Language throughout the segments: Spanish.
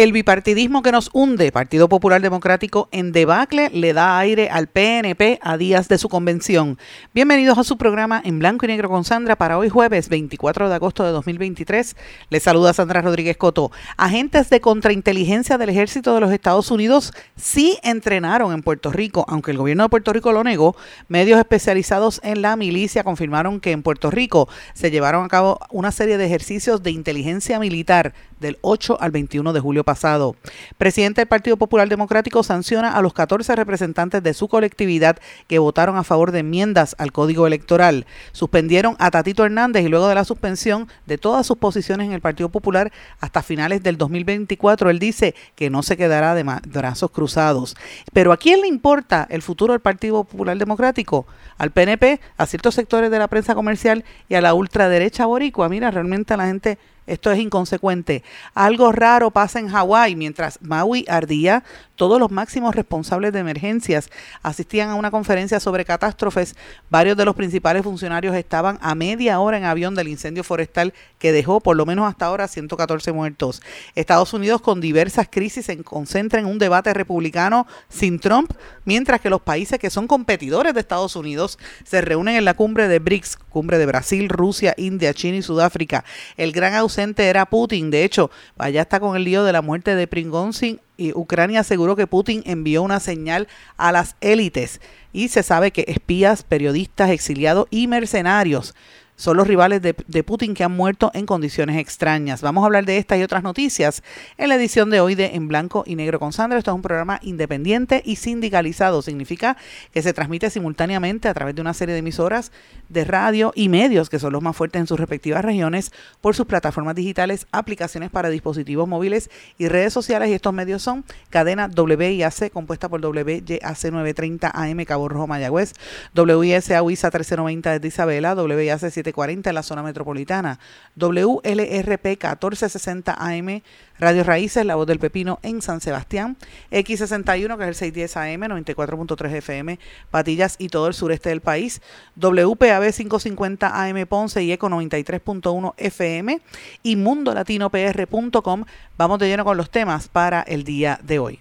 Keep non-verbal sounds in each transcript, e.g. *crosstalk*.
El bipartidismo que nos hunde, Partido Popular Democrático en debacle, le da aire al PNP a días de su convención. Bienvenidos a su programa en blanco y negro con Sandra para hoy jueves 24 de agosto de 2023. Les saluda Sandra Rodríguez Coto. Agentes de contrainteligencia del ejército de los Estados Unidos sí entrenaron en Puerto Rico, aunque el gobierno de Puerto Rico lo negó. Medios especializados en la milicia confirmaron que en Puerto Rico se llevaron a cabo una serie de ejercicios de inteligencia militar del 8 al 21 de julio pasado. Presidente del Partido Popular Democrático sanciona a los 14 representantes de su colectividad que votaron a favor de enmiendas al Código Electoral. Suspendieron a Tatito Hernández y luego de la suspensión de todas sus posiciones en el Partido Popular hasta finales del 2024, él dice que no se quedará de brazos cruzados. Pero ¿a quién le importa el futuro del Partido Popular Democrático? Al PNP, a ciertos sectores de la prensa comercial y a la ultraderecha boricua. Mira, realmente la gente esto es inconsecuente. Algo raro pasa en Hawái. Mientras Maui ardía, todos los máximos responsables de emergencias asistían a una conferencia sobre catástrofes. Varios de los principales funcionarios estaban a media hora en avión del incendio forestal que dejó por lo menos hasta ahora 114 muertos. Estados Unidos con diversas crisis se concentra en un debate republicano sin Trump, mientras que los países que son competidores de Estados Unidos se reúnen en la cumbre de BRICS, cumbre de Brasil, Rusia, India, China y Sudáfrica. El gran ausente era Putin. De hecho, allá está con el lío de la muerte de Pringonsin y Ucrania aseguró que Putin envió una señal a las élites y se sabe que espías, periodistas, exiliados y mercenarios son los rivales de, Putin que han muerto en condiciones extrañas. Vamos a hablar de estas y otras noticias en la edición de hoy de En Blanco y Negro con Sandra. Esto es un programa independiente y sindicalizado. Significa que se transmite simultáneamente a través de una serie de emisoras de radio y medios que son los más fuertes en sus respectivas regiones por sus plataformas digitales, aplicaciones para dispositivos móviles y redes sociales. Y estos medios son cadena WIAC compuesta por WYAC 930 AM Cabo Rojo Mayagüez, WISA WISA 1390 desde Isabela, WIAC 7 40 en la zona metropolitana. WLRP 1460 AM, Radio Raíces, La Voz del Pepino en San Sebastián. X61, que es el 610 AM, 94.3 FM, Patillas y todo el sureste del país. WPAB 550 AM Ponce y ECO 93.1 FM. Y mundolatinopr.com. Vamos de lleno con los temas para el día de hoy.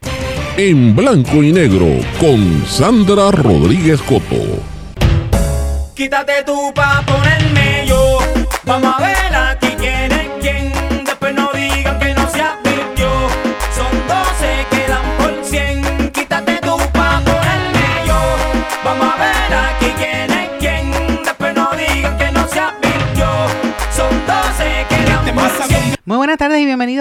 En blanco y negro, con Sandra Rodríguez Coto. Quítate tú pa' ponerme yo. Vamos a ver aquí quién es quién.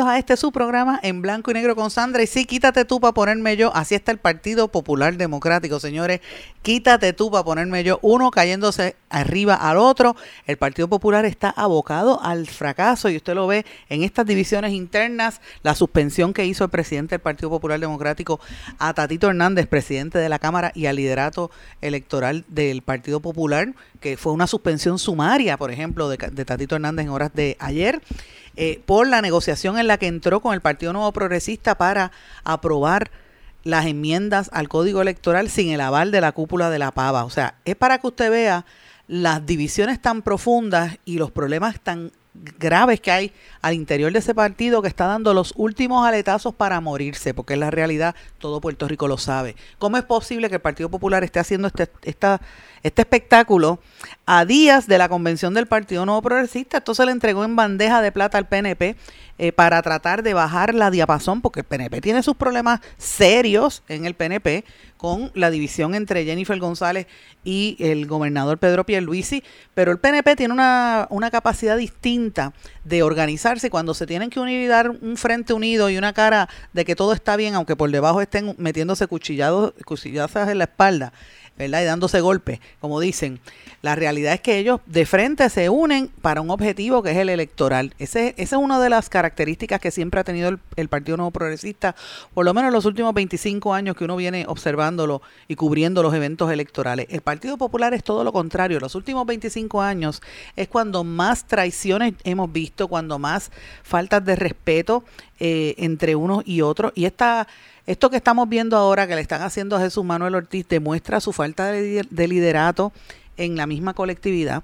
A este su programa en blanco y negro con Sandra. Y sí, quítate tú para ponerme yo. Así está el Partido Popular Democrático, señores quítate tú para ponerme yo, uno cayéndose arriba al otro. El Partido Popular está abocado al fracaso y usted lo ve en estas divisiones internas, la suspensión que hizo el presidente del Partido Popular Democrático a Tatito Hernández, presidente de la Cámara y al liderato electoral del Partido Popular, que fue una suspensión sumaria, por ejemplo, de, Tatito Hernández en horas de ayer. Eh, por la negociación en la que entró con el Partido Nuevo Progresista para aprobar las enmiendas al código electoral sin el aval de la cúpula de la pava. O sea, es para que usted vea las divisiones tan profundas y los problemas tan graves que hay al interior de ese partido que está dando los últimos aletazos para morirse, porque es la realidad, todo Puerto Rico lo sabe. ¿Cómo es posible que el Partido Popular esté haciendo este, esta, este espectáculo a días de la convención del Partido Nuevo Progresista? Esto se le entregó en bandeja de plata al PNP eh, para tratar de bajar la diapasón, porque el PNP tiene sus problemas serios en el PNP con la división entre Jennifer González y el gobernador Pedro Pierluisi, pero el PNP tiene una, una capacidad distinta de organizarse cuando se tienen que unir y dar un frente unido y una cara de que todo está bien, aunque por debajo estén metiéndose cuchillados, cuchillazas en la espalda ¿verdad? Y dándose golpes, como dicen. La realidad es que ellos de frente se unen para un objetivo que es el electoral. Ese, esa es una de las características que siempre ha tenido el, Partido Nuevo Progresista, por lo menos en los últimos 25 años que uno viene observándolo y cubriendo los eventos electorales. El Partido Popular es todo lo contrario. Los últimos 25 años es cuando más traiciones hemos visto, cuando más faltas de respeto eh, entre unos y otros. Y esta esto que estamos viendo ahora que le están haciendo a Jesús Manuel Ortiz demuestra su falta de, de liderato en la misma colectividad.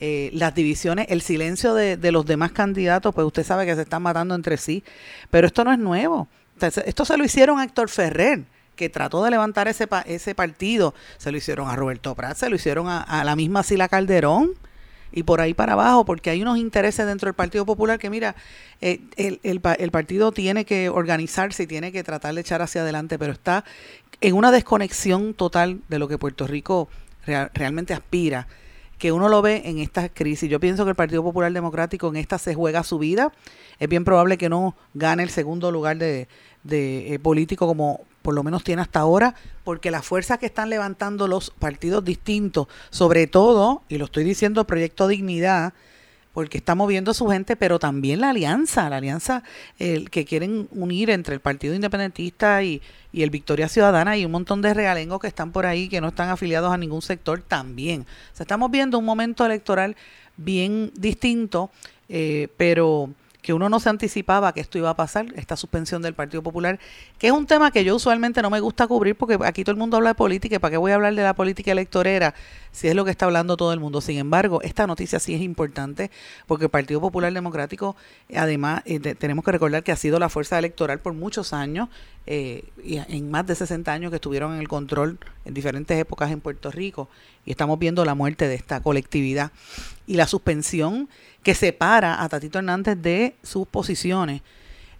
Eh, las divisiones, el silencio de, los demás candidatos, pues usted sabe que se están matando entre sí, pero esto no es nuevo. Esto se lo hicieron a Héctor Ferrer, que trató de levantar ese, ese partido, se lo hicieron a Roberto Prat, se lo hicieron a la misma Sila Calderón y por ahí para abajo, porque hay unos intereses dentro del Partido Popular que, mira, eh, el, el, partido tiene que organizarse y tiene que tratar de echar hacia adelante, pero está en una desconexión total de lo que Puerto Rico real, realmente aspira que uno lo ve en esta crisis. Yo pienso que el Partido Popular Democrático en esta se juega su vida. Es bien probable que no gane el segundo lugar de, de eh, político como por lo menos tiene hasta ahora, porque las fuerzas que están levantando los partidos distintos, sobre todo, y lo estoy diciendo, Proyecto Dignidad, porque está moviendo a su gente, pero también la alianza, la alianza que quieren unir entre el Partido Independentista y, y el Victoria Ciudadana y un montón de realengos que están por ahí, que no están afiliados a ningún sector también. O sea, estamos viendo un momento electoral bien distinto, eh, pero que uno no se anticipaba que esto iba a pasar, esta suspensión del Partido Popular, que es un tema que yo usualmente no me gusta cubrir porque aquí todo el mundo habla de política para qué voy a hablar de la política electorera si es lo que está hablando todo el mundo. Sin embargo, esta noticia sí es importante porque el Partido Popular Democrático, además, eh, tenemos que recordar que ha sido la fuerza electoral por muchos años, eh, y en más de 60 años que estuvieron en el control en diferentes épocas en Puerto Rico, y estamos viendo la muerte de esta colectividad y la suspensión que separa a Tatito Hernández de sus posiciones.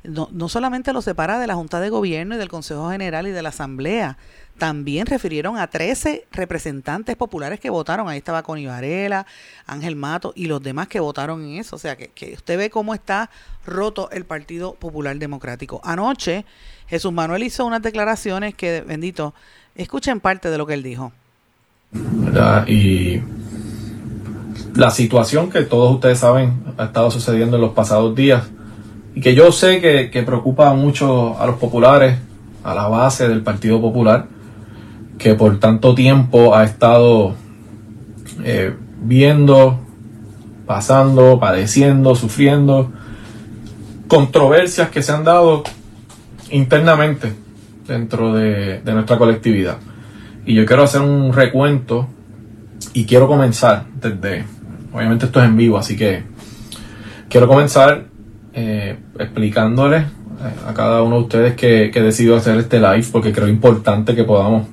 No, no, solamente lo separa de la Junta de Gobierno y del Consejo General y de la Asamblea, también refirieron a 13 representantes populares que votaron. Ahí estaba Connie Varela, Ángel Mato y los demás que votaron en eso. O sea, que, que usted ve cómo está roto el Partido Popular Democrático. Anoche, Jesús Manuel hizo unas declaraciones que, bendito, escuchen parte de lo que él dijo. ¿Verdad? Y la situación que todos ustedes saben ha estado sucediendo en los pasados días y que yo sé que, que, preocupa mucho a los populares, a la base del Partido Popular, que por tanto tiempo ha estado eh, viendo, pasando, padeciendo, sufriendo controversias que se han dado internamente dentro de, de nuestra colectividad. Y yo quiero hacer un recuento y quiero comenzar desde obviamente esto es en vivo, así que quiero comenzar eh, explicándoles a cada uno de ustedes que, que decidido hacer este live porque creo importante que podamos,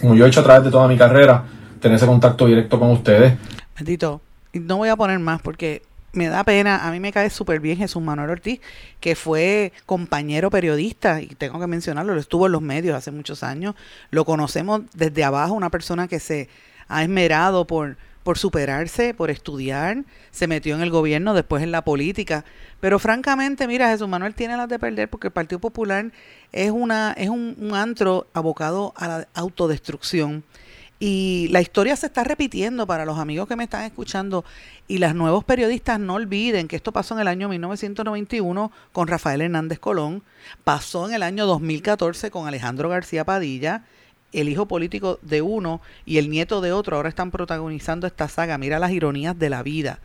como yo he hecho a través de toda mi carrera, tener ese contacto directo con ustedes. Bendito, no voy a poner más porque me da pena, a mí me cae súper bien Jesús Manuel Ortiz, que fue compañero periodista, y tengo que mencionarlo, lo estuvo en los medios hace muchos años, lo conocemos desde abajo, una persona que se ha esmerado por, por superarse, por estudiar, se metió en el gobierno, después en la política. Pero francamente, mira, Jesús Manuel tiene las de perder porque el Partido Popular es, una, es un, un antro abocado a la autodestrucción. Y la historia se está repitiendo para los amigos que me están escuchando y los nuevos periodistas no olviden que esto pasó en el año 1991 con Rafael Hernández Colón, pasó en el año 2014 con Alejandro García Padilla, el hijo político de uno y el nieto de otro ahora están protagonizando esta saga. Mira las ironías de la vida.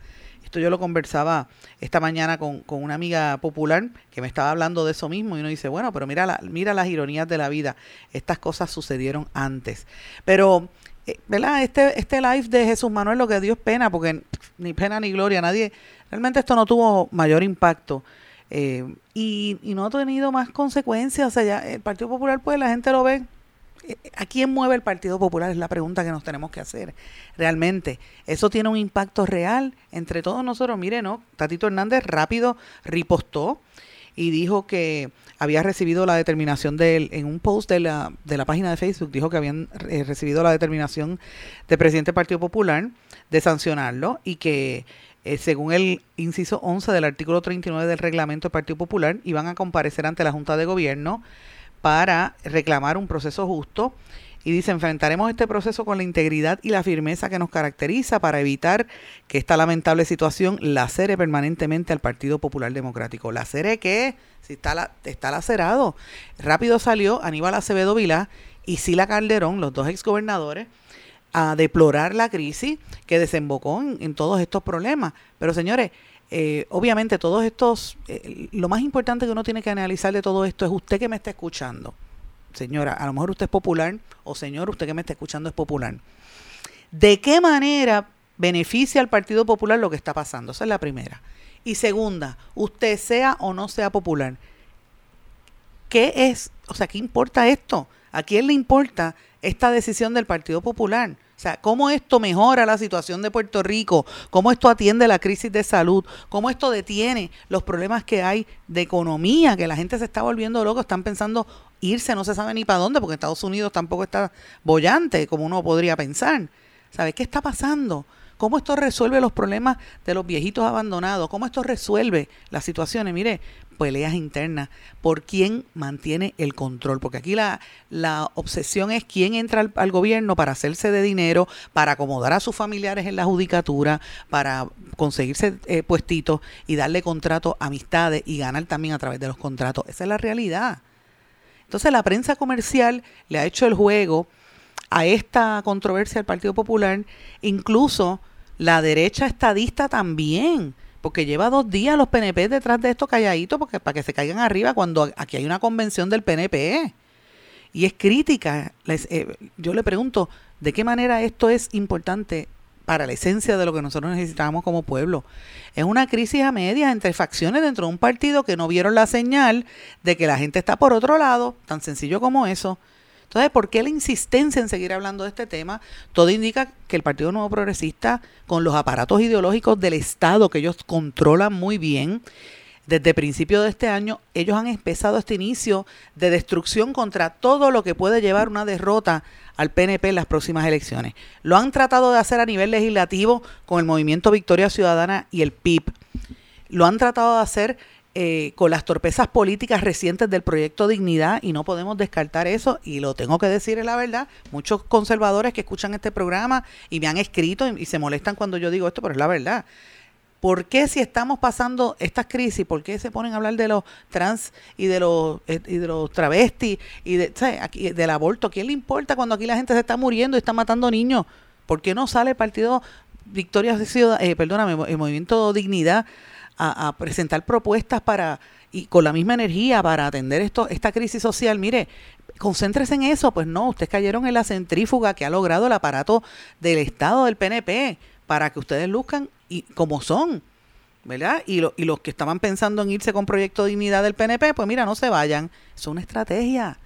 Esto yo lo conversaba esta mañana con, con una amiga popular que me estaba hablando de eso mismo y uno dice, bueno, pero mira, la, mira las ironías de la vida. Estas cosas sucedieron antes. Pero, eh, ¿verdad? Este, este live de Jesús Manuel lo que dio es pena, porque ni pena ni gloria, nadie, realmente esto no tuvo mayor impacto. Eh, y, y no ha tenido más consecuencias. O sea, ya el Partido Popular, pues la gente lo ve ¿A quién mueve el Partido Popular? Es la pregunta que nos tenemos que hacer. Realmente, ¿eso tiene un impacto real entre todos nosotros? Mire, ¿no? Tatito Hernández rápido ripostó y dijo que había recibido la determinación de él, en un post de la, de la página de Facebook, dijo que habían eh, recibido la determinación del presidente del Partido Popular de sancionarlo y que eh, según el inciso 11 del artículo 39 del reglamento del Partido Popular, iban a comparecer ante la Junta de Gobierno para reclamar un proceso justo y dice, enfrentaremos este proceso con la integridad y la firmeza que nos caracteriza para evitar que esta lamentable situación lacere permanentemente al Partido Popular Democrático. ¿Lacere qué? Si está, la, está lacerado. Rápido salió Aníbal Acevedo Vilá y Sila Calderón, los dos exgobernadores, a deplorar la crisis que desembocó en, todos estos problemas. Pero señores, eh, obviamente todos estos, eh, lo más importante que uno tiene que analizar de todo esto es usted que me está escuchando señora, a lo mejor usted es popular, o señor, usted que me está escuchando es popular. ¿De qué manera beneficia al Partido Popular lo que está pasando? Esa es la primera. Y segunda, usted sea o no sea popular, ¿qué es? O sea, ¿qué importa esto? ¿A quién le importa esta decisión del Partido Popular? O sea, cómo esto mejora la situación de Puerto Rico, cómo esto atiende la crisis de salud, cómo esto detiene los problemas que hay de economía, que la gente se está volviendo loco, están pensando irse no se sabe ni para dónde, porque Estados Unidos tampoco está bollante, como uno podría pensar. ¿Sabes qué está pasando? ¿Cómo esto resuelve los problemas de los viejitos abandonados? ¿Cómo esto resuelve las situaciones? Mire, peleas internas por quién mantiene el control, porque aquí la, la obsesión es quién entra al, gobierno para hacerse de dinero, para acomodar a sus familiares en la judicatura, para conseguirse eh, puestitos y darle contratos, amistades y ganar también a través de los contratos. Esa es la realidad. Entonces la prensa comercial le ha hecho el juego a esta controversia del Partido Popular, incluso la derecha estadista también, porque lleva dos días los PNP detrás de esto calladitos porque, para que se caigan arriba cuando aquí hay una convención del PNP. Y es crítica. Eh, yo le pregunto, ¿de qué manera esto es importante para la esencia de lo que nosotros necesitamos como pueblo. Es una crisis a medias entre facciones dentro de un partido que no vieron la señal de que la gente está por otro lado, tan sencillo como eso. Entonces, ¿por qué la insistencia en seguir hablando de este tema? Todo indica que el Partido Nuevo Progresista, con los aparatos ideológicos del Estado que ellos controlan muy bien, desde principio de este año, ellos han empezado este inicio de destrucción contra todo lo que puede llevar una derrota al PNP en las próximas elecciones. Lo han tratado de hacer a nivel legislativo con el movimiento Victoria Ciudadana y el PIB. Lo han tratado de hacer eh, con las torpezas políticas recientes del proyecto Dignidad y no podemos descartar eso y lo tengo que decir es la verdad. Muchos conservadores que escuchan este programa y me han escrito y se molestan cuando yo digo esto, pero es la verdad. ¿Por qué si estamos pasando estas crisis, por qué se ponen a hablar de los trans y de los, eh, y de los travestis y de, Aquí, del aborto? ¿Quién le importa cuando aquí la gente se está muriendo y está matando niños? ¿Por qué no sale el partido Victoria Ciudad, eh, perdóname, el Movimiento Dignidad a, presentar propuestas para y con la misma energía para atender esto, esta crisis social? Mire, concéntrese en eso. Pues no, ustedes cayeron en la centrífuga que ha logrado el aparato del Estado del PNP para que ustedes luzcan y como son, ¿verdad? Y, y los que estaban pensando en irse con Proyecto Dignidad del PNP, pues mira, no se vayan. Es una estrategia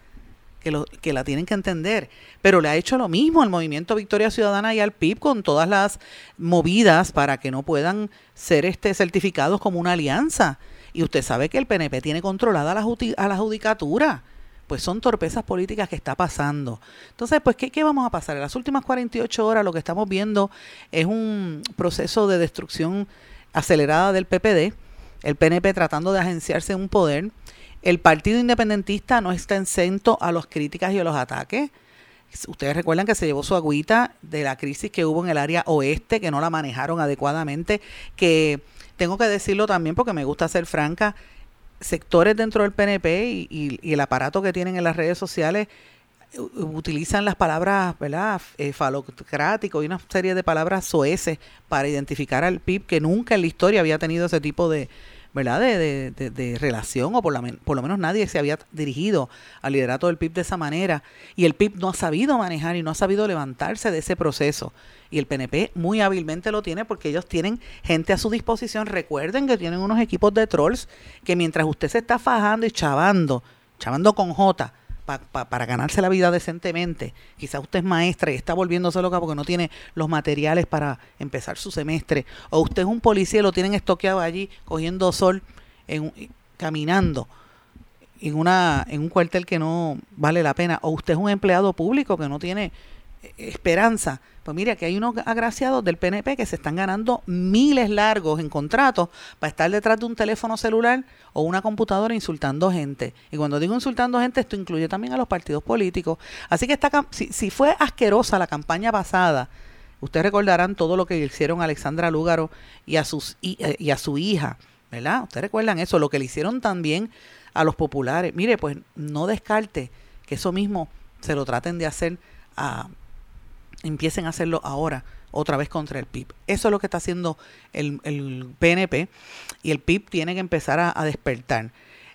que, la tienen que entender. Pero le ha hecho lo mismo al Movimiento Victoria Ciudadana y al PIB con todas las movidas para que no puedan ser este certificados como una alianza. Y usted sabe que el PNP tiene controlada la, a la judicatura pues son torpezas políticas que está pasando. Entonces, pues, ¿qué, ¿qué, vamos a pasar? En las últimas 48 horas lo que estamos viendo es un proceso de destrucción acelerada del PPD, el PNP tratando de agenciarse un poder. El Partido Independentista no está exento a las críticas y a los ataques. Ustedes recuerdan que se llevó su agüita de la crisis que hubo en el área oeste, que no la manejaron adecuadamente, que tengo que decirlo también porque me gusta ser franca, sectores dentro del PNP y, el aparato que tienen en las redes sociales utilizan las palabras, ¿verdad? Eh, falocrático y una serie de palabras soeces para identificar al PIB que nunca en la historia había tenido ese tipo de, ¿verdad? De, de, relación, o por, la, por lo menos nadie se había dirigido al liderato del PIB de esa manera. Y el PIB no ha sabido manejar y no ha sabido levantarse de ese proceso. Y el PNP muy hábilmente lo tiene porque ellos tienen gente a su disposición. Recuerden que tienen unos equipos de trolls que mientras usted se está fajando y chavando, chavando con J, para ganarse la vida decentemente. Quizá usted es maestra y está volviéndose loca porque no tiene los materiales para empezar su semestre. O usted es un policía y lo tienen estoqueado allí cogiendo sol, en, caminando en, una, en un cuartel que no vale la pena. O usted es un empleado público que no tiene esperanza. Pues mire, que hay unos agraciados del PNP que se están ganando miles largos en contratos para estar detrás de un teléfono celular o una computadora insultando gente. Y cuando digo insultando gente, esto incluye también a los partidos políticos. Así que si, si fue asquerosa la campaña pasada, ustedes recordarán todo lo que hicieron a Alexandra Lúgaro y a, sus, eh, y a su hija, ¿verdad? Ustedes recuerdan eso, lo que le hicieron también a los populares. Mire, pues no descarte que eso mismo se lo traten de hacer a empiecen a hacerlo ahora otra vez contra el PIB. Eso es lo que está haciendo el, PNP y el PIB tiene que empezar a, despertar.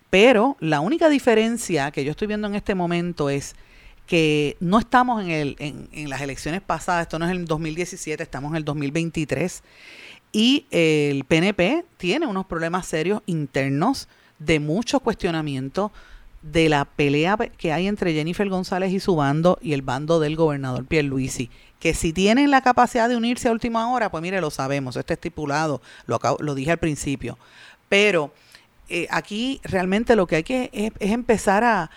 Pero la única diferencia que yo estoy viendo en este momento es que no estamos en, en, las elecciones pasadas, esto no es el 2017, estamos en el 2023 y el PNP tiene unos problemas serios internos de mucho cuestionamiento de la pelea que hay entre Jennifer González y su bando y el bando del gobernador Pierluisi, que si tienen la capacidad de unirse a última hora, pues mire, lo sabemos, está estipulado, lo, lo dije al principio, pero eh, aquí realmente lo que hay que es, empezar a,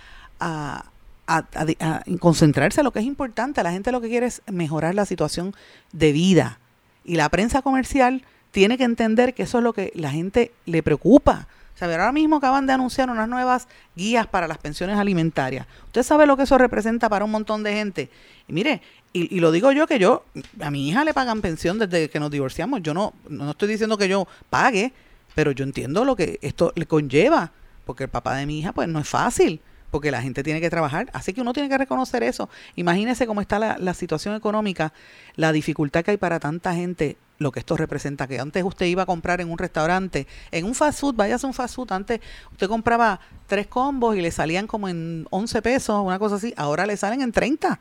concentrarse en lo que es importante, la gente lo que quiere es mejorar la situación de vida. Y la prensa comercial tiene que entender que eso es lo que la gente le preocupa, ahora mismo acaban de anunciar unas nuevas guías para las pensiones alimentarias. Usted sabe lo que eso representa para un montón de gente. Y mire, y, lo digo yo que yo, a mi hija le pagan pensión desde que nos divorciamos. Yo no, no estoy diciendo que yo pague, pero yo entiendo lo que esto le conlleva, porque el papá de mi hija pues no es fácil porque la gente tiene que trabajar. Así que uno tiene que reconocer eso. Imagínese cómo está la, situación económica, la dificultad que hay para tanta gente, lo que esto representa. Que antes usted iba a comprar en un restaurante, en un fast food, vaya a un fast food, antes usted compraba tres combos y le salían como en 11 pesos, una cosa así, ahora le salen en 30.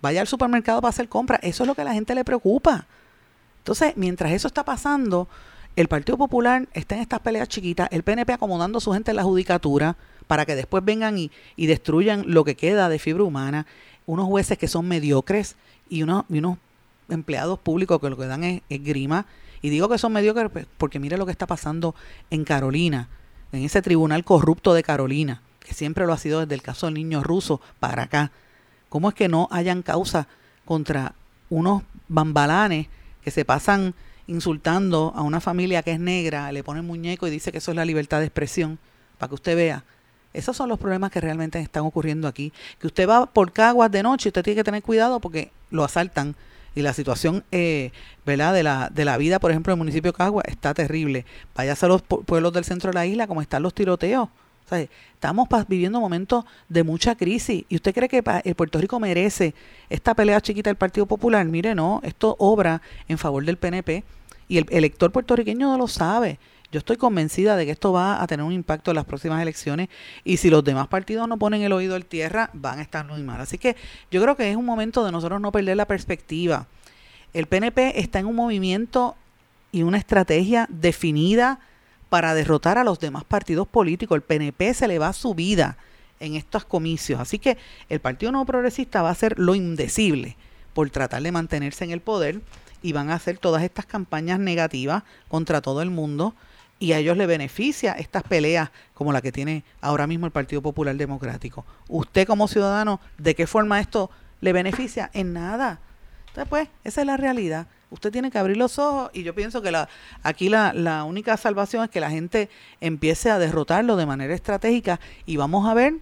Vaya al supermercado para hacer compras. Eso es lo que a la gente le preocupa. Entonces, mientras eso está pasando, el Partido Popular está en estas peleas chiquitas, el PNP acomodando a su gente en la judicatura, para que después vengan y, y, destruyan lo que queda de fibra humana, unos jueces que son mediocres y y unos empleados públicos que lo que dan es, grima. Y digo que son mediocres porque mire lo que está pasando en Carolina, en ese tribunal corrupto de Carolina, que siempre lo ha sido desde el caso del niño ruso para acá. ¿Cómo es que no hayan causa contra unos bambalanes que se pasan insultando a una familia que es negra, le ponen muñeco y dice que eso es la libertad de expresión? Para que usted vea esos son los problemas que realmente están ocurriendo aquí. Que usted va por Caguas de noche usted tiene que tener cuidado porque lo asaltan. Y la situación eh, ¿verdad? De, la, de la vida, por ejemplo, en el municipio de Caguas está terrible. Váyase a los pueblos del centro de la isla, como están los tiroteos. Estamos viviendo momentos de mucha crisis. ¿Y usted cree que el Puerto Rico merece esta pelea chiquita del Partido Popular? Mire, no, esto obra en favor del PNP. Y el elector puertorriqueño no lo sabe. Yo estoy convencida de que esto va a tener un impacto en las próximas elecciones y si los demás partidos no ponen el oído en tierra, van a estar muy mal. Así que yo creo que es un momento de nosotros no perder la perspectiva. El PNP está en un movimiento y una estrategia definida para derrotar a los demás partidos políticos. El PNP se le va su vida en estos comicios. Así que el Partido No Progresista va a hacer lo indecible por tratar de mantenerse en el poder y van a hacer todas estas campañas negativas contra todo el mundo y a ellos les beneficia estas peleas como la que tiene ahora mismo el Partido Popular Democrático. Usted como ciudadano, ¿de qué forma esto le beneficia? En nada. Entonces, pues, esa es la realidad. Usted tiene que abrir los ojos y yo pienso que la, aquí la, la única salvación es que la gente empiece a derrotarlo de manera estratégica y vamos a ver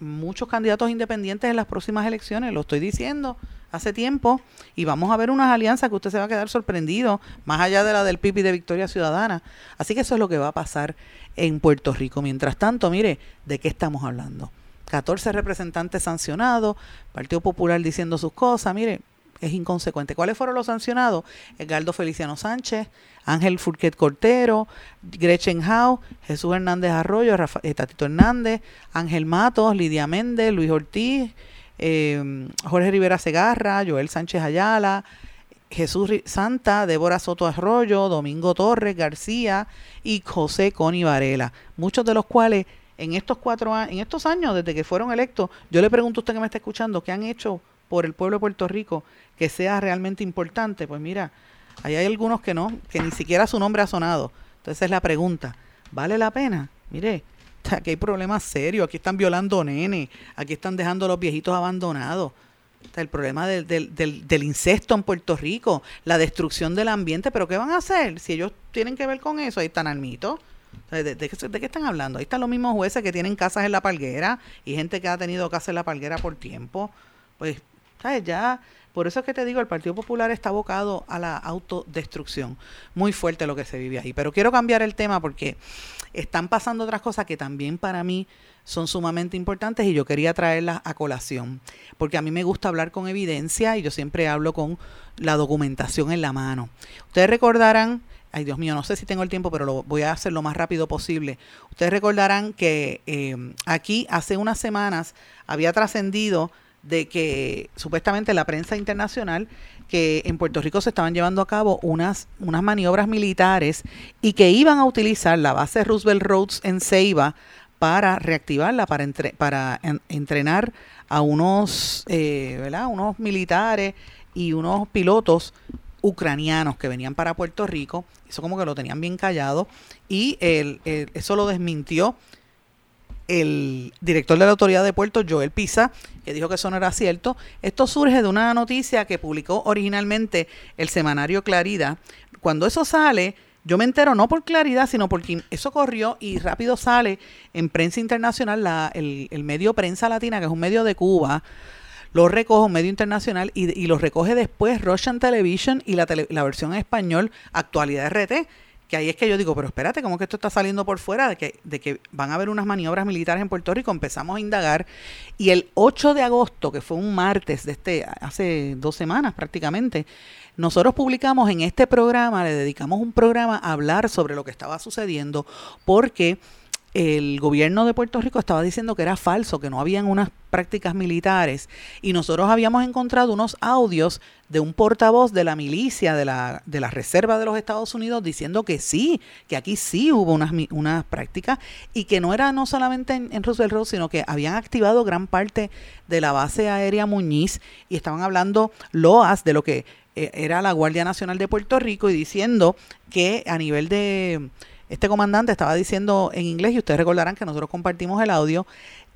muchos candidatos independientes en las próximas elecciones, lo estoy diciendo hace tiempo, y vamos a ver unas alianzas que usted se va a quedar sorprendido, más allá de la del PIB y de Victoria Ciudadana. Así que eso es lo que va a pasar en Puerto Rico. Mientras tanto, mire, ¿de qué estamos hablando? 14 representantes sancionados, Partido Popular diciendo sus cosas, mire, es inconsecuente. ¿Cuáles fueron los sancionados? Edgardo Feliciano Sánchez, Ángel Furquet Cortero, Gretchen Howe, Jesús Hernández Arroyo, Rafa, eh, Tatito Hernández, Ángel Matos, Lidia Méndez, Luis Ortiz, eh, Jorge Rivera Segarra, Joel Sánchez Ayala, Jesús Santa, Débora Soto Arroyo, Domingo Torres García y José Coni Varela, muchos de los cuales en estos cuatro años, en estos años desde que fueron electos, yo le pregunto a usted que me está escuchando, ¿qué han hecho por el pueblo de Puerto Rico que sea realmente importante? Pues mira, ahí hay algunos que no, que ni siquiera su nombre ha sonado. Entonces es la pregunta, ¿vale la pena? Mire, *laughs* aquí hay problemas serios, aquí están violando nenes, aquí están dejando los viejitos abandonados. el problema del, del, del, incesto en Puerto Rico, la destrucción del ambiente, pero ¿qué van a hacer si ellos tienen que ver con eso? Ahí están almitos. ¿De, de, de, qué están hablando? Ahí están los mismos jueces que tienen casas en la palguera y gente que ha tenido casas en la palguera por tiempo. Pues, ¿sabes? Ya, por eso es que te digo, el Partido Popular está abocado a la autodestrucción. Muy fuerte lo que se vive ahí. Pero quiero cambiar el tema porque están pasando otras cosas que también para mí son sumamente importantes y yo quería traerlas a colación, porque a mí me gusta hablar con evidencia y yo siempre hablo con la documentación en la mano. Ustedes recordarán, ay Dios mío, no sé si tengo el tiempo, pero lo voy a hacer lo más rápido posible. Ustedes recordarán que eh, aquí hace unas semanas había trascendido de que supuestamente la prensa internacional que en Puerto Rico se estaban llevando a cabo unas, unas maniobras militares y que iban a utilizar la base Roosevelt Roads en Ceiba para reactivarla, para, para entrenar a unos, eh, unos militares y unos pilotos ucranianos que venían para Puerto Rico. Eso como que lo tenían bien callado. Y el, eso lo desmintió el director de la autoridad de puerto, Joel Pisa, que dijo que eso no era cierto. Esto surge de una noticia que publicó originalmente el semanario Clarida. Cuando eso sale, yo me entero no por claridad, sino porque eso corrió y rápido sale en prensa internacional, el, medio Prensa Latina, que es un medio de Cuba, lo recoge un medio internacional y, y lo recoge después Russian Television y la, la versión en español Actualidad RT que ahí es que yo digo, pero espérate, ¿cómo que esto está saliendo por fuera? De que, de que van a haber unas maniobras militares en Puerto Rico, empezamos a indagar. Y el 8 de agosto, que fue un martes de este, hace dos semanas prácticamente, nosotros publicamos en este programa, le dedicamos un programa a hablar sobre lo que estaba sucediendo, porque el gobierno de Puerto Rico estaba diciendo que era falso, que no habían unas prácticas militares y nosotros habíamos encontrado unos audios de un portavoz de la milicia de la, de la Reserva de los Estados Unidos diciendo que sí, que aquí sí hubo unas, unas prácticas y que no era no solamente en, en Roosevelt Road, sino que habían activado gran parte de la base aérea Muñiz y estaban hablando loas de lo que eh, era la Guardia Nacional de Puerto Rico y diciendo que a nivel de... Este comandante estaba diciendo en inglés, y ustedes recordarán que nosotros compartimos el audio,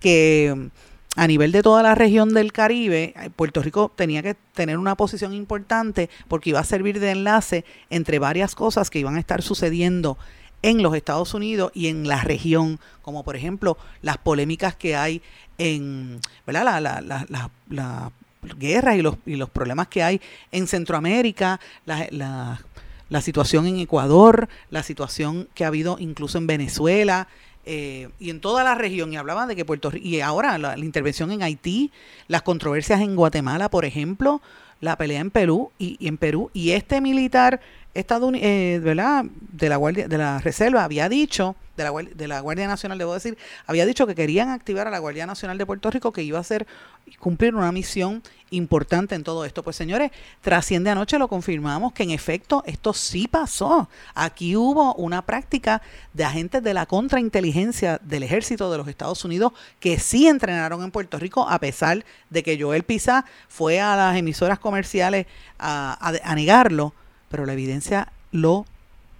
que a nivel de toda la región del Caribe, eh, Puerto Rico tenía que tener una posición importante porque iba a servir de enlace entre varias cosas que iban a estar sucediendo en los Estados Unidos y en la región, como por ejemplo las polémicas que hay en ¿verdad? La, la, la, la, guerras y los, y los problemas que hay en Centroamérica, la, la, situación en Ecuador, la situación que ha habido incluso en Venezuela, eh, y en toda la región y hablaban de que Puerto Rico y ahora la, intervención en Haití, las controversias en Guatemala, por ejemplo, la pelea en Perú y, y en Perú y este militar estadounidense, eh, ¿verdad? De la Guardia, de la Reserva había dicho, de la, de la Guardia Nacional, debo decir, había dicho que querían activar a la Guardia Nacional de Puerto Rico, que iba a hacer cumplir una misión importante en todo esto. Pues señores, trasciende anoche, lo confirmamos que en efecto esto sí pasó. Aquí hubo una práctica de agentes de la contrainteligencia del ejército de los Estados Unidos que sí entrenaron en Puerto Rico, a pesar de que Joel Pizá fue a las emisoras comerciales a, a negarlo pero la evidencia lo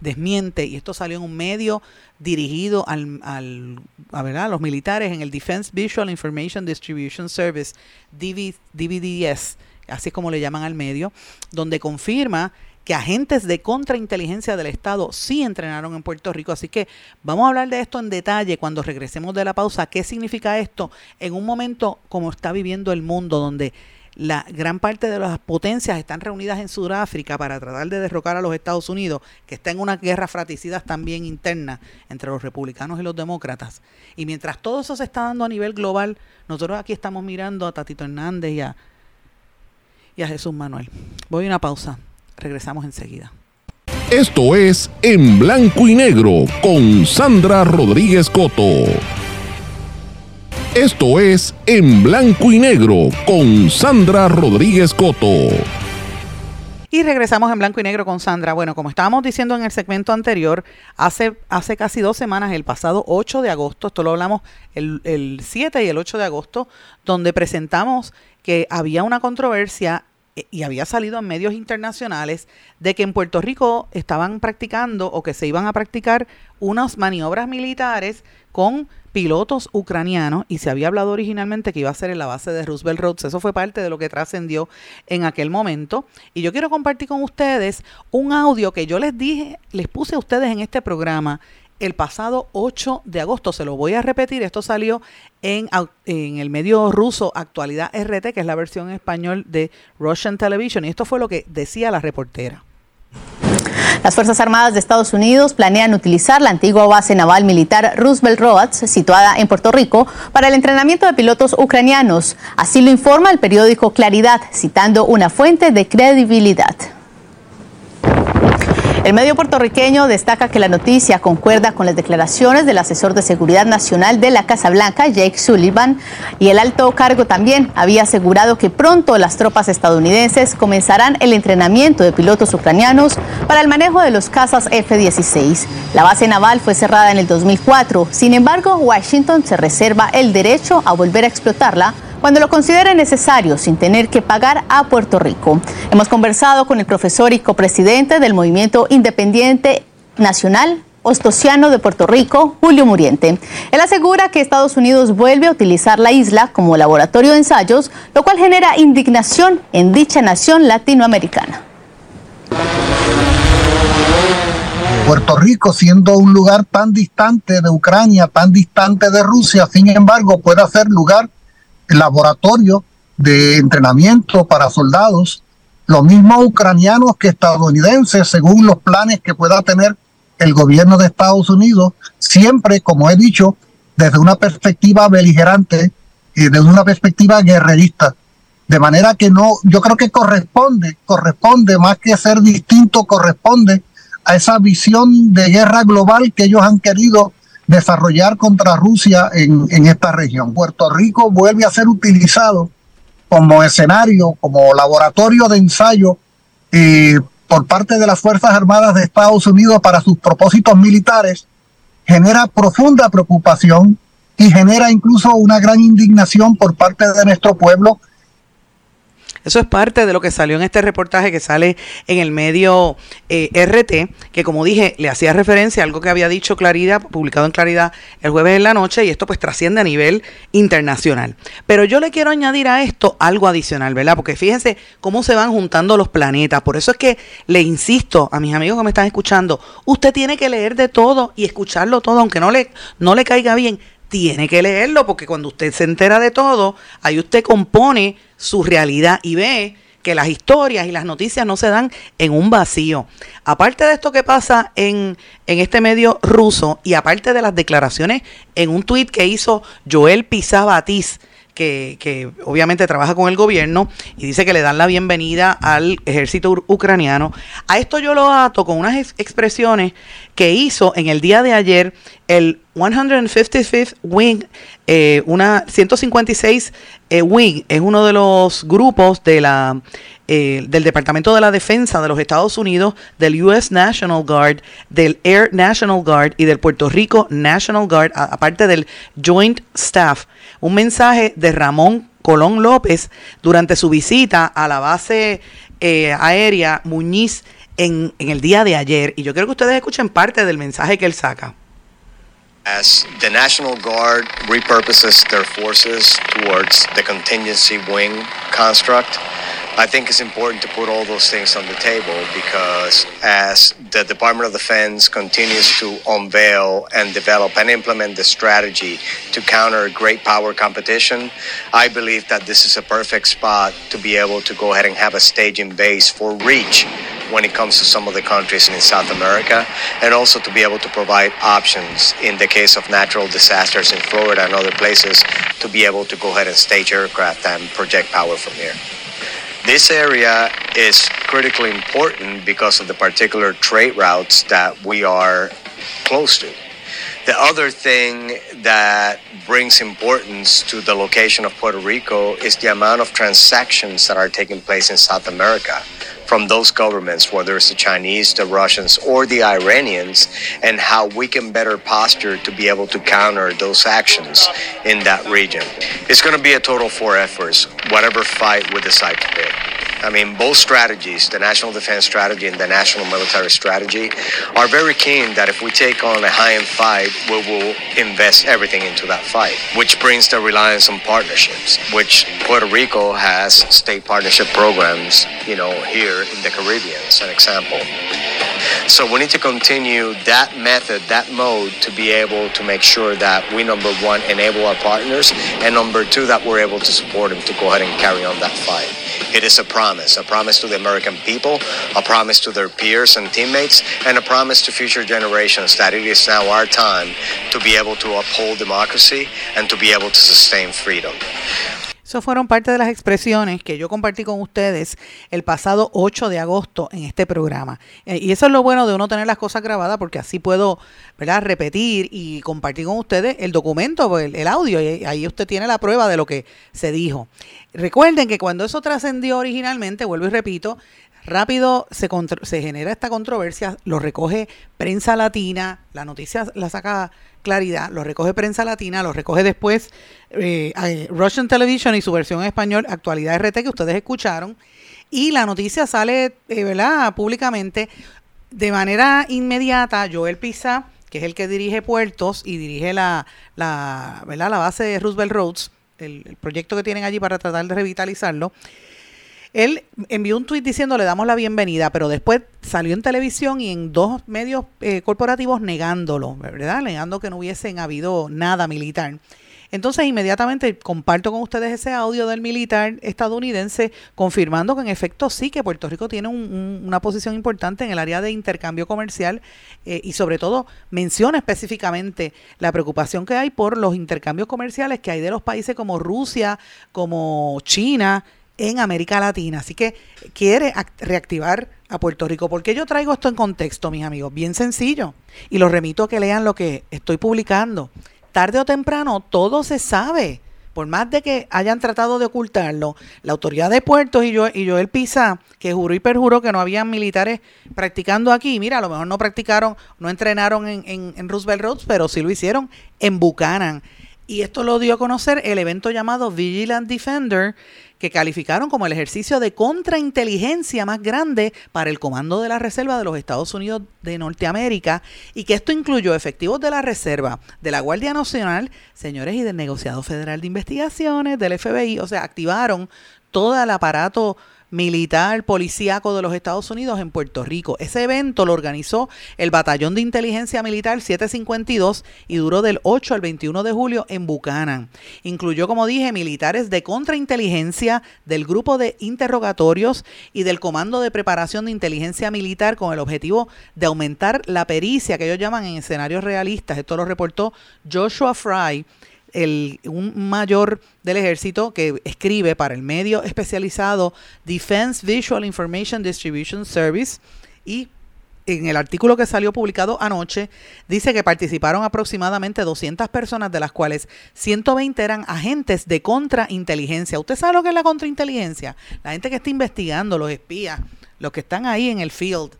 desmiente y esto salió en un medio dirigido al, al a, ¿verdad? a los militares en el Defense Visual Information Distribution Service, DVDS, así es como le llaman al medio, donde confirma que agentes de contrainteligencia del Estado sí entrenaron en Puerto Rico. Así que vamos a hablar de esto en detalle cuando regresemos de la pausa. ¿Qué significa esto en un momento como está viviendo el mundo, donde la gran parte de las potencias están reunidas en Sudáfrica para tratar de derrocar a los Estados Unidos, que está en una guerra fratricida también interna entre los republicanos y los demócratas. Y mientras todo eso se está dando a nivel global, nosotros aquí estamos mirando a Tatito Hernández y a, y a Jesús Manuel. Voy a una pausa. Regresamos enseguida. Esto es En Blanco y Negro con Sandra Rodríguez Coto. Esto es En Blanco y Negro con Sandra Rodríguez Coto. Y regresamos en blanco y negro con Sandra. Bueno, como estábamos diciendo en el segmento anterior, hace, hace casi dos semanas, el pasado 8 de agosto, esto lo hablamos el, el 7 y el 8 de agosto, donde presentamos que había una controversia eh, y había salido en medios internacionales de que en Puerto Rico estaban practicando o que se iban a practicar unas maniobras militares con pilotos ucranianos y se había hablado originalmente que iba a ser en la base de Roosevelt Roads. Eso fue parte de lo que trascendió en aquel momento. Y yo quiero compartir con ustedes un audio que yo les dije, les puse a ustedes en este programa el pasado 8 de agosto. Se lo voy a repetir. Esto salió en, en, el medio ruso Actualidad RT, que es la versión en español de Russian Television. Y esto fue lo que decía la reportera. Las Fuerzas Armadas de Estados Unidos planean utilizar la antigua base naval militar Roosevelt Roads, situada en Puerto Rico, para el entrenamiento de pilotos ucranianos. Así lo informa el periódico Claridad, citando una fuente de credibilidad. El medio puertorriqueño destaca que la noticia concuerda con las declaraciones del asesor de seguridad nacional de la Casa Blanca, Jake Sullivan, y el alto cargo también había asegurado que pronto las tropas estadounidenses comenzarán el entrenamiento de pilotos ucranianos para el manejo de los cazas F-16. La base naval fue cerrada en el 2004, sin embargo, Washington se reserva el derecho a volver a explotarla cuando lo considere necesario sin tener que pagar a Puerto Rico. Hemos conversado con el profesor y copresidente del Movimiento Independiente Nacional Ostosiano de Puerto Rico, Julio Muriente. Él asegura que Estados Unidos vuelve a utilizar la isla como laboratorio de ensayos, lo cual genera indignación en dicha nación latinoamericana. Puerto Rico, siendo un lugar tan distante de Ucrania, tan distante de Rusia, sin embargo, puede ser lugar laboratorio de entrenamiento para soldados, los mismos ucranianos que estadounidenses, según los planes que pueda tener el gobierno de Estados Unidos, siempre, como he dicho, desde una perspectiva beligerante y desde una perspectiva guerrerista. De manera que no, yo creo que corresponde, corresponde más que ser distinto, corresponde a esa visión de guerra global que ellos han querido desarrollar contra Rusia en, esta región. Puerto Rico vuelve a ser utilizado como escenario, como laboratorio de ensayo eh, por parte de las Fuerzas Armadas de Estados Unidos para sus propósitos militares, genera profunda preocupación y genera incluso una gran indignación por parte de nuestro pueblo eso es parte de lo que salió en este reportaje que sale en el medio eh, RT, que como dije, le hacía referencia a algo que había dicho Claridad, publicado en Claridad el jueves en la noche, y esto pues trasciende a nivel internacional. Pero yo le quiero añadir a esto algo adicional, ¿verdad? Porque fíjense cómo se van juntando los planetas. Por eso es que le insisto a mis amigos que me están escuchando, usted tiene que leer de todo y escucharlo todo, aunque no le, no le caiga bien tiene que leerlo porque cuando usted se entera de todo, ahí usted compone su realidad y ve que las historias y las noticias no se dan en un vacío. Aparte de esto que pasa en, en este medio ruso y aparte de las declaraciones en un tuit que hizo Joel Pizabatiz, que, obviamente trabaja con el gobierno y dice que le dan la bienvenida al ejército ucraniano. A esto yo lo ato con unas expresiones que hizo en el día de ayer el 155th Wing, eh, una 156 eh, Wing, es uno de los grupos de la eh, del Departamento de la Defensa de los Estados Unidos, del US National Guard, del Air National Guard y del Puerto Rico National Guard, aparte del Joint Staff. Un mensaje de Ramón Colón López durante su visita a la base aérea Muñiz en, en el día de ayer. Y yo quiero que ustedes escuchen parte del mensaje que él saca. As the National Guard repurposes their forces towards the contingency wing construct, I think it's important to put all those things on the table because as the Department of Defense continues to unveil and develop and implement the strategy to counter great power competition, I believe that this is a perfect spot to be able to go ahead and have a staging base for reach when it comes to some of the countries in South America, and also to be able to provide options in the case of natural disasters in Florida and other places to be able to go ahead and stage aircraft and project power from here. This area is critically important because of the particular trade routes that we are close to. The other thing that brings importance to the location of Puerto Rico is the amount of transactions that are taking place in South America from those governments, whether it's the Chinese, the Russians, or the Iranians, and how we can better posture to be able to counter those actions in that region. It's going to be a total four efforts, whatever fight we decide to pick. I mean, both strategies, the national defense strategy and the national military strategy, are very keen that if we take on a high end fight, we will invest everything into that fight, which brings the reliance on partnerships, which Puerto Rico has state partnership programs, you know, here in the Caribbean, as an example. So we need to continue that method, that mode, to be able to make sure that we, number one, enable our partners, and number two, that we're able to support them to go ahead and carry on that fight. It is a promise, a promise to the American people, a promise to their peers and teammates, and a promise to future generations that it is now our time to be able to uphold democracy and to be able to sustain freedom. Eso fueron parte de las expresiones que yo compartí con ustedes el pasado 8 de agosto en este programa. Eh, y eso es lo bueno de uno tener las cosas grabadas porque así puedo ¿verdad? repetir y compartir con ustedes el documento, el, el audio. Y ahí usted tiene la prueba de lo que se dijo. Recuerden que cuando eso trascendió originalmente, vuelvo y repito, rápido se, se genera esta controversia, lo recoge prensa latina, la noticia la saca claridad, lo recoge prensa latina, lo recoge después eh, Russian Television y su versión en español, Actualidad RT, que ustedes escucharon, y la noticia sale, eh, ¿verdad?, públicamente. De manera inmediata, Joel Pizza, que es el que dirige puertos y dirige la, ¿verdad? la base de Roosevelt Roads, el proyecto que tienen allí para tratar de revitalizarlo, él envió un tuit diciendo le damos la bienvenida, pero después salió en televisión y en dos medios eh, corporativos negándolo, ¿verdad? Negando que no hubiesen habido nada militar. Entonces inmediatamente comparto con ustedes ese audio del militar estadounidense confirmando que en efecto sí que Puerto Rico tiene una posición importante en el área de intercambio comercial eh, y sobre todo menciona específicamente la preocupación que hay por los intercambios comerciales que hay de los países como Rusia, como China, en América Latina. Así que quiere reactivar a Puerto Rico. ¿Por qué yo traigo esto en contexto, mis amigos? Bien sencillo. Y los remito a que lean lo que estoy publicando. Tarde o temprano todo se sabe. Por más de que hayan tratado de ocultarlo, la autoridad de puertos y yo y Joel Pisa, que juró y perjuró que no habían militares practicando aquí, mira, a lo mejor no practicaron, no entrenaron en, en, en Roosevelt Roads, pero sí lo hicieron en Buchanan. Y esto lo dio a conocer el evento llamado Vigilant Defender, que calificaron como el ejercicio de contrainteligencia más grande para el Comando de la Reserva de los Estados Unidos de Norteamérica y que esto incluyó efectivos de la Reserva, de la Guardia Nacional, señores, y del Negociado Federal de Investigaciones, del FBI, o sea, activaron todo el aparato militar policíaco de los Estados Unidos en Puerto Rico. Ese evento lo organizó el Batallón de Inteligencia Militar 752 y duró del 8 al 21 de julio en Buchanan. Incluyó, como dije, militares de contrainteligencia, del grupo de interrogatorios y del Comando de Preparación de Inteligencia Militar con el objetivo de aumentar la pericia que ellos llaman en escenarios realistas. Esto lo reportó Joshua Fry el, un mayor del ejército que escribe para el medio especializado Defense Visual Information Distribution Service y en el artículo que salió publicado anoche, dice que participaron aproximadamente 200 personas, de las cuales 120 eran agentes de contrainteligencia. ¿Usted sabe lo que es la contrainteligencia? La gente que está investigando, los espías, los que están ahí en el field,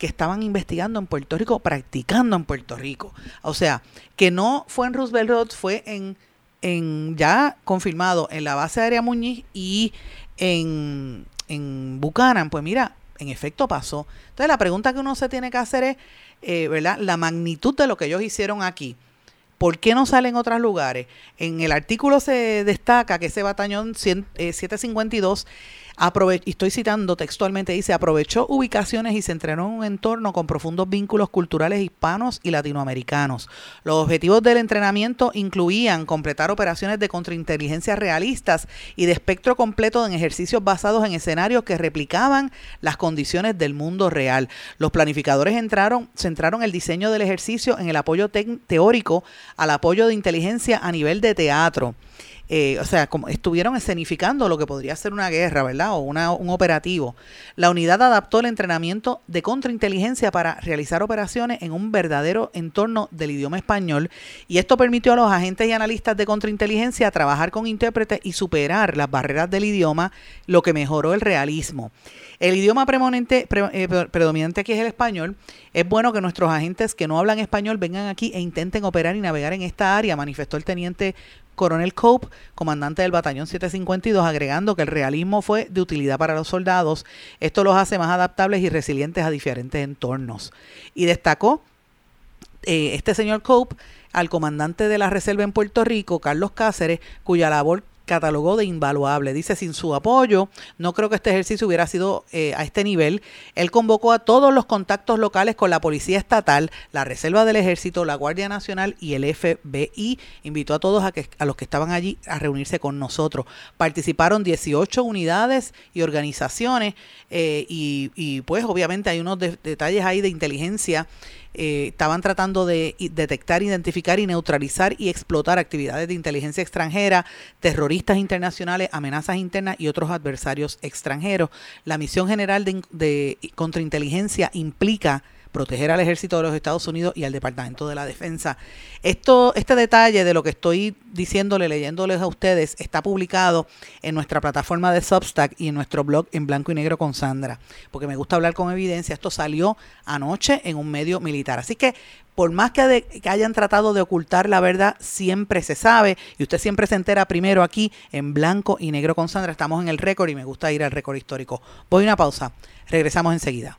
que estaban investigando en Puerto Rico, practicando en Puerto Rico. O sea, que no fue en Roosevelt Roads, fue en, en ya confirmado en la base aérea Muñiz y en, en Buchanan. Pues mira, en efecto pasó. Entonces la pregunta que uno se tiene que hacer es, eh, ¿verdad? La magnitud de lo que ellos hicieron aquí. ¿Por qué no sale en otros lugares? En el artículo se destaca que ese batallón 752 estoy citando textualmente, dice, aprovechó ubicaciones y se entrenó en un entorno con profundos vínculos culturales hispanos y latinoamericanos. Los objetivos del entrenamiento incluían completar operaciones de contrainteligencia realistas y de espectro completo en ejercicios basados en escenarios que replicaban las condiciones del mundo real. Los planificadores entraron, centraron el diseño del ejercicio en el apoyo teórico al apoyo de inteligencia a nivel de teatro. Eh, o sea, como estuvieron escenificando lo que podría ser una guerra, ¿verdad? O una, un operativo. La unidad adaptó el entrenamiento de contrainteligencia para realizar operaciones en un verdadero entorno del idioma español y esto permitió a los agentes y analistas de contrainteligencia trabajar con intérpretes y superar las barreras del idioma, lo que mejoró el realismo. El idioma predominante, eh, predominante aquí es el español. Es bueno que nuestros agentes que no hablan español vengan aquí e intenten operar y navegar en esta área, manifestó el teniente coronel Cope, comandante del batallón 752, agregando que el realismo fue de utilidad para los soldados. Esto los hace más adaptables y resilientes a diferentes entornos. Y destacó eh, este señor Cope al comandante de la Reserva en Puerto Rico, Carlos Cáceres, cuya labor catalogó de invaluable. Dice, sin su apoyo, no creo que este ejercicio hubiera sido eh, a este nivel. Él convocó a todos los contactos locales con la Policía Estatal, la Reserva del Ejército, la Guardia Nacional y el FBI. Invitó a todos a, que, a los que estaban allí a reunirse con nosotros. Participaron 18 unidades y organizaciones eh, y, pues obviamente hay unos detalles ahí de inteligencia eh, estaban tratando de detectar, identificar y neutralizar y explotar actividades de inteligencia extranjera, terroristas internacionales, amenazas internas y otros adversarios extranjeros. La misión general de, de contrainteligencia implica proteger al ejército de los Estados Unidos y al Departamento de la Defensa. Esto, este detalle de lo que estoy diciéndole, leyéndoles a ustedes, está publicado en nuestra plataforma de Substack y en nuestro blog en blanco y negro con Sandra, porque me gusta hablar con evidencia. Esto salió anoche en un medio militar. Así que por más que, que, hayan tratado de ocultar la verdad, siempre se sabe y usted siempre se entera primero aquí en blanco y negro con Sandra. Estamos en el récord y me gusta ir al récord histórico. Voy a una pausa. Regresamos enseguida.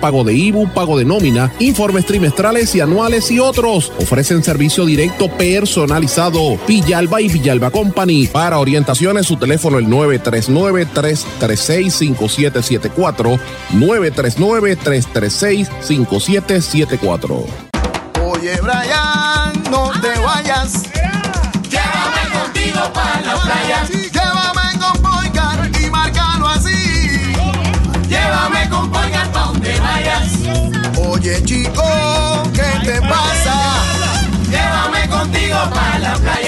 pago de IBU, pago de nómina, informes trimestrales y anuales y otros. Ofrecen servicio directo personalizado. Villalba y Villalba Company. Para orientaciones, su teléfono el 939-336-5774. 939-336-5774. Oye, Brian, no te vayas. Llévame contigo para la playa. Chico, ¿qué te pasa? Llévame contigo para la playa.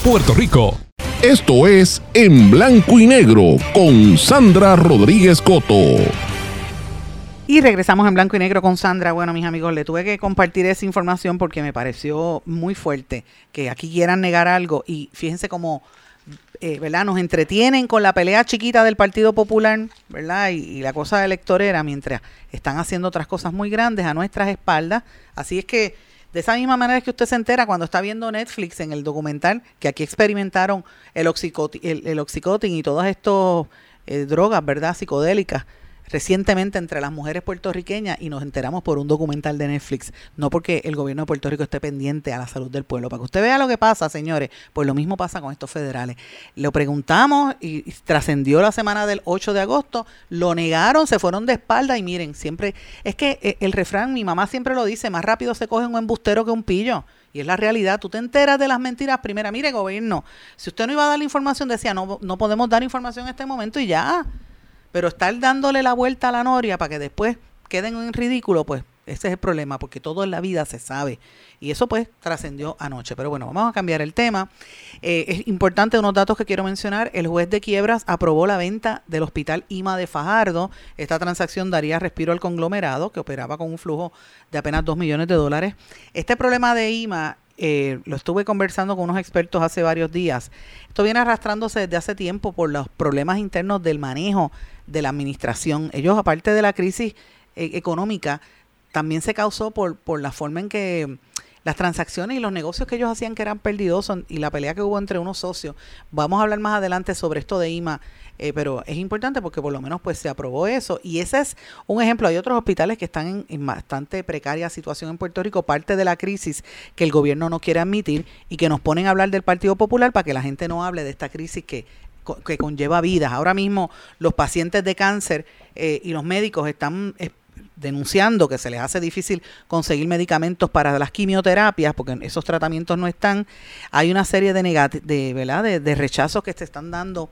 Puerto Rico. Esto es En Blanco y Negro con Sandra Rodríguez Coto. Y regresamos en blanco y negro con Sandra. Bueno, mis amigos, le tuve que compartir esa información porque me pareció muy fuerte que aquí quieran negar algo. Y fíjense cómo, eh, ¿verdad? Nos entretienen con la pelea chiquita del Partido Popular, ¿verdad? Y, y la cosa electorera mientras están haciendo otras cosas muy grandes a nuestras espaldas. Así es que de esa misma manera que usted se entera cuando está viendo Netflix en el documental que aquí experimentaron el, oxicoti el, el oxicotin y todas estas eh, drogas, ¿verdad? Psicodélicas recientemente entre las mujeres puertorriqueñas y nos enteramos por un documental de Netflix, no porque el gobierno de Puerto Rico esté pendiente a la salud del pueblo. Para que usted vea lo que pasa, señores, pues lo mismo pasa con estos federales. Lo preguntamos y, trascendió la semana del 8 de agosto, lo negaron, se fueron de espalda y miren, siempre, es que eh, el refrán, mi mamá siempre lo dice, más rápido se coge un embustero que un pillo. Y es la realidad. Tú te enteras de las mentiras primera. Mire, gobierno, si usted no iba a dar la información, decía, no, no podemos dar información en este momento y ya. Pero estar dándole la vuelta a la noria para que después queden en ridículo, pues ese es el problema, porque todo en la vida se sabe. Y eso pues trascendió anoche. Pero bueno, vamos a cambiar el tema. Eh, es importante unos datos que quiero mencionar. El juez de quiebras aprobó la venta del hospital IMA de Fajardo. Esta transacción daría respiro al conglomerado que operaba con un flujo de apenas 2 millones de dólares. Este problema de IMA eh, lo estuve conversando con unos expertos hace varios días. Esto viene arrastrándose desde hace tiempo por los problemas internos del manejo de la administración. Ellos, aparte de la crisis eh, económica, también se causó por, por la forma en que las transacciones y los negocios que ellos hacían que eran perdidosos y la pelea que hubo entre unos socios. Vamos a hablar más adelante sobre esto de IMA, eh, pero es importante porque por lo menos pues se aprobó eso y ese es un ejemplo. Hay otros hospitales que están en, en bastante precaria situación en Puerto Rico, parte de la crisis que el gobierno no quiere admitir y que nos ponen a hablar del Partido Popular para que la gente no hable de esta crisis que que conlleva vidas. Ahora mismo los pacientes de cáncer eh, y los médicos están eh, denunciando que se les hace difícil conseguir medicamentos para las quimioterapias porque esos tratamientos no están. Hay una serie de, de, ¿verdad? de, rechazos que se están dando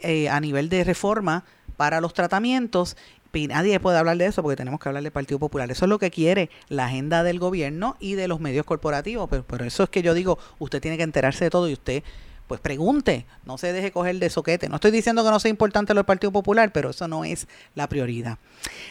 eh, a nivel de reforma para los tratamientos y nadie puede hablar de eso porque tenemos que hablar del Partido Popular. Eso es lo que quiere la agenda del gobierno y de los medios corporativos. Pero, pero eso es que yo digo, usted tiene que enterarse de todo y usted pues pregunte, no se deje coger de soquete. No estoy diciendo que no sea importante lo del Partido Popular, pero eso no es la prioridad.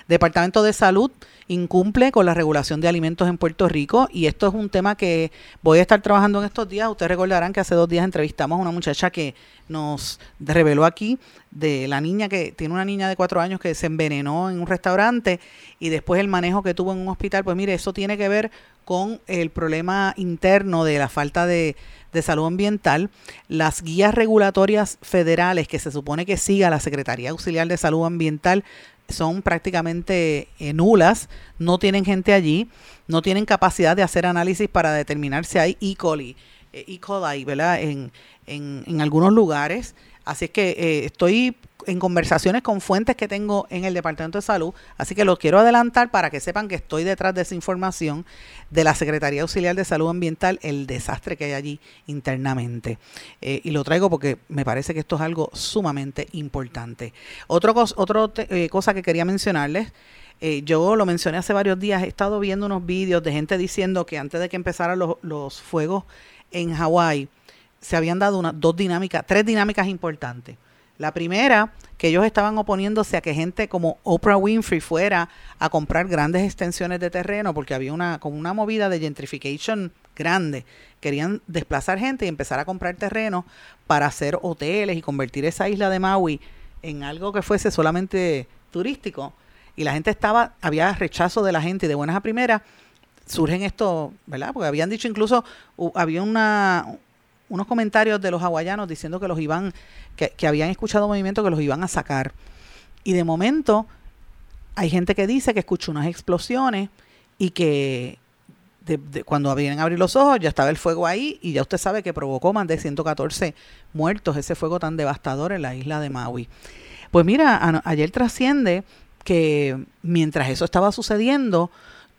Departamento de Salud incumple con la regulación de alimentos en Puerto Rico y esto es un tema que voy a estar trabajando en estos días. Ustedes recordarán que hace dos días entrevistamos a una muchacha que nos reveló aquí de la niña que tiene una niña de cuatro años que se envenenó en un restaurante y después el manejo que tuvo en un hospital. Pues mire, eso tiene que ver con el problema interno de la falta de, de salud ambiental, las guías regulatorias federales que se supone que siga la Secretaría Auxiliar de Salud Ambiental son prácticamente eh, nulas, no tienen gente allí, no tienen capacidad de hacer análisis para determinar si hay E. coli, eh, E. coli, ¿verdad? En, en, en algunos lugares. Así es que eh, estoy en conversaciones con fuentes que tengo en el Departamento de Salud, así que lo quiero adelantar para que sepan que estoy detrás de esa información de la Secretaría Auxiliar de Salud Ambiental, el desastre que hay allí internamente. Eh, y lo traigo porque me parece que esto es algo sumamente importante. Cos, otro eh, cosa que quería mencionarles, eh, yo lo mencioné hace varios días, he estado viendo unos vídeos de gente diciendo que antes de que empezaran los, los fuegos en Hawái, se habían dado una, dos dinámicas, tres dinámicas importantes. La primera, que ellos estaban oponiéndose a que gente como Oprah Winfrey fuera a comprar grandes extensiones de terreno, porque había una, como una movida de gentrification grande. Querían desplazar gente y empezar a comprar terreno para hacer hoteles y convertir esa isla de Maui en algo que fuese solamente turístico. Y la gente estaba, había rechazo de la gente y de buenas a primeras surgen esto, ¿verdad? Porque habían dicho incluso, había una, unos comentarios de los hawaianos diciendo que los iban, que, que habían escuchado movimientos que los iban a sacar. Y de momento hay gente que dice que escuchó unas explosioes y que de- cuando vienen a abrir los ojos ya estaba el fuego ahí y ya usted sabe que provocó más de 114 muertos ese fuego tan devastador en la isla de Maui. Pues mira, ayer trasciende que mientras eso estaba sucediendo,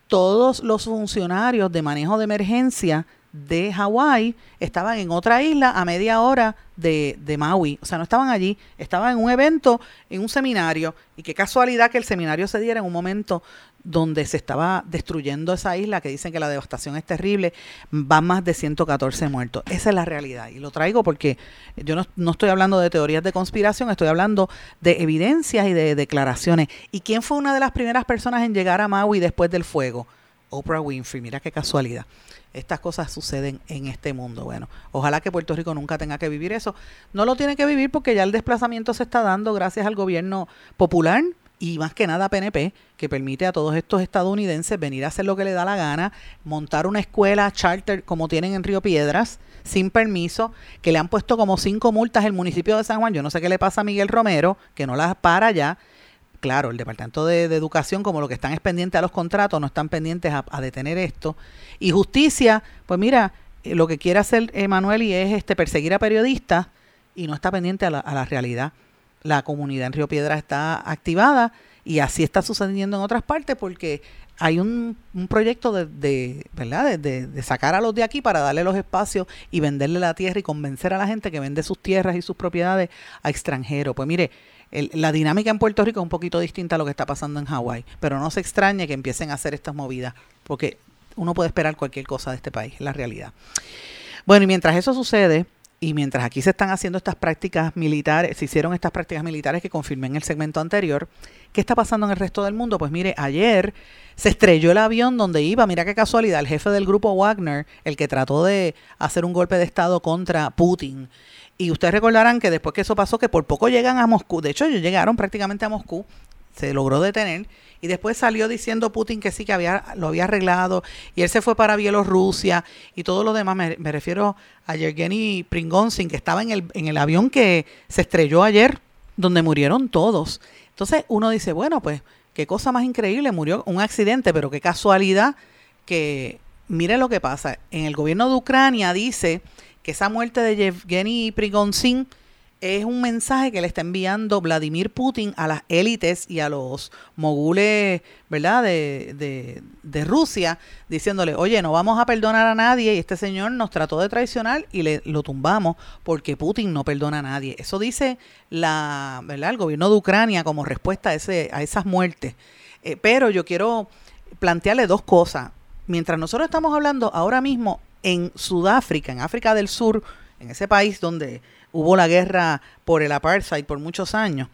todos los funcionarios de manejo de emergencia de Hawái estaban en otra isla a media hora de, de Maui. O sea, no estaban allí, estaban en un evento, en un seminario. Y qué casualidad que el seminario se diera en un momento donde se estaba destruyendo esa isla, que dicen que la devastación es terrible, van más de 114 muertos. Esa es la realidad. Y lo traigo porque yo no, no estoy hablando de teorías de conspiración, estoy hablando de evidencias y de declaraciones. ¿Y quién fue una de las primeras personas en llegar a Maui después del fuego? Oprah Winfrey, mira qué casualidad. Estas cosas suceden en este mundo. Bueno, ojalá que Puerto Rico nunca tenga que vivir eso. No lo tiene que vivir porque ya el desplazamiento se está dando gracias al gobierno popular y más que nada PNP, que permite a todos estos estadounidenses venir a hacer lo que le da la gana, montar una escuela charter como tienen en Río Piedras, sin permiso, que le han puesto como cinco multas el municipio de San Juan. Yo no sé qué le pasa a Miguel Romero, que no las para ya claro, el Departamento de, Educación, como lo que están es pendiente a los contratos, no están pendientes a, detener esto. Y justicia, pues mira, eh, lo que quiere hacer Emanuel y es este perseguir a periodistas y no está pendiente a la, a la realidad. La comunidad en Río Piedra está activada y así está sucediendo en otras partes porque hay un, un proyecto de, ¿verdad? De- de sacar a los de aquí para darle los espacios y venderle la tierra y convencer a la gente que vende sus tierras y sus propiedades a extranjeros. Pues mire, la dinámica en Puerto Rico es un poquito distinta a lo que está pasando en Hawái, pero no se extrañe que empiecen a hacer estas movidas, porque uno puede esperar cualquier cosa de este país, es la realidad. Bueno, y mientras eso sucede, Y mientras aquí se están haciendo estas prácticas militares, se hicieron estas prácticas militares que confirmé en el segmento anterior, ¿qué está pasando en el resto del mundo? Pues mire, ayer se estrelló el avión donde iba, mira qué casualidad, el jefe del grupo Wagner, el que trató de hacer un golpe de Estado contra Putin. Y ustedes recordarán que después que eso pasó, que por poco llegan a Moscú, de hecho ellos llegaron prácticamente a Moscú, se logró detener y después salió diciendo Putin que sí que había lo había arreglado y él se fue para Bielorrusia y todo lo demás. Me, me refiero a Yevgeny Pringonsin que estaba en el, en el avión que se estrelló ayer donde murieron todos. Entonces uno dice bueno pues qué cosa más increíble murió un accidente pero qué casualidad que mire lo que pasa en el gobierno de Ucrania dice que esa muerte de Yevgeny Prigozhin es un mensaje que le está enviando Vladimir Putin a las élites y a los mogules, ¿verdad?, de, de, de, Rusia, diciéndole, oye, no vamos a perdonar a nadie y este señor nos trató de traicionar y le lo tumbamos porque Putin no perdona a nadie. Eso dice la, ¿verdad? el gobierno de Ucrania como respuesta a, ese, a esas muertes. Eh, pero yo quiero plantearle dos cosas. Mientras nosotros estamos hablando ahora mismo en Sudáfrica, en África del Sur, en ese país donde hubo la guerra por el apartheid por muchos años,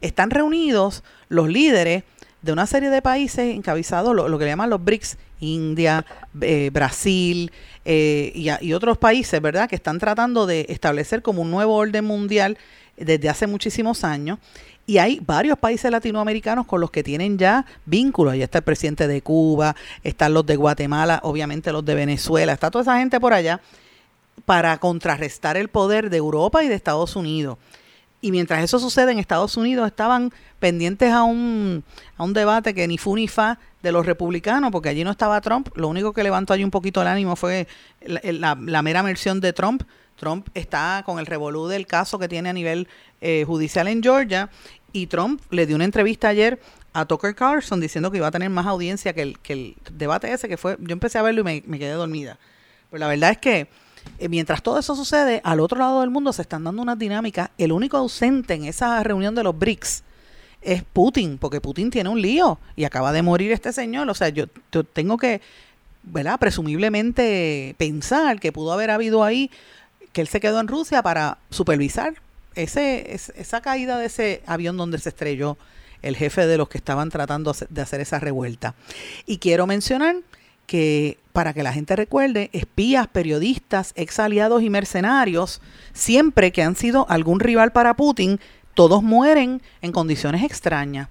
están reunidos los líderes de una serie de países encabezados, lo, que le llaman los BRICS, India, eh, Brasil eh, y, y, otros países, ¿verdad?, que están tratando de establecer como un nuevo orden mundial desde hace muchísimos años. Y hay varios países latinoamericanos con los que tienen ya vínculos. Ahí está el presidente de Cuba, están los de Guatemala, obviamente los de Venezuela, está toda esa gente por allá para contrarrestar el poder de Europa y de Estados Unidos. Y mientras eso sucede en Estados Unidos estaban pendientes a un, a un debate que ni fu ni fa de los republicanos, porque allí no estaba Trump. Lo único que levantó allí un poquito el ánimo fue la, la, la mera versión de Trump. Trump está con el revolú del caso que tiene a nivel eh, judicial en Georgia y Trump le dio una entrevista ayer a Tucker Carlson diciendo que iba a tener más audiencia que el, que el debate ese que fue, yo empecé a verlo y me, quedé dormida. Pero la verdad es que eh, mientras todo eso sucede, al otro lado del mundo se están dando unas dinámicas. El único ausente en esa reunión de los BRICS es Putin, porque Putin tiene un lío y acaba de morir este señor. O sea, yo, yo tengo que, ¿verdad? Presumiblemente pensar que pudo haber habido ahí, que él se quedó en Rusia para supervisar ese, esa caída de ese avión donde se estrelló el jefe de los que estaban tratando de hacer esa revuelta. Y quiero mencionar que para que la gente recuerde, espías, periodistas, ex aliados y mercenarios, siempre que han sido algún rival para Putin, todos mueren en condiciones extrañas.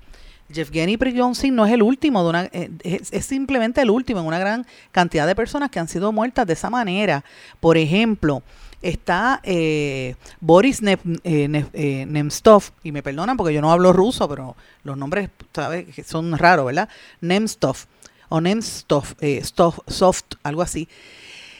Yevgeny Prigozhin no es el último, de una, es, es, simplemente el último en una gran cantidad de personas que han sido muertas de esa manera. Por ejemplo, está eh, Boris ne, eh, eh, Nemstov, y me perdonan porque yo no hablo ruso, pero los nombres ¿sabes? son raros, ¿verdad? Nemstov o Nemstov, eh, Soft, algo así,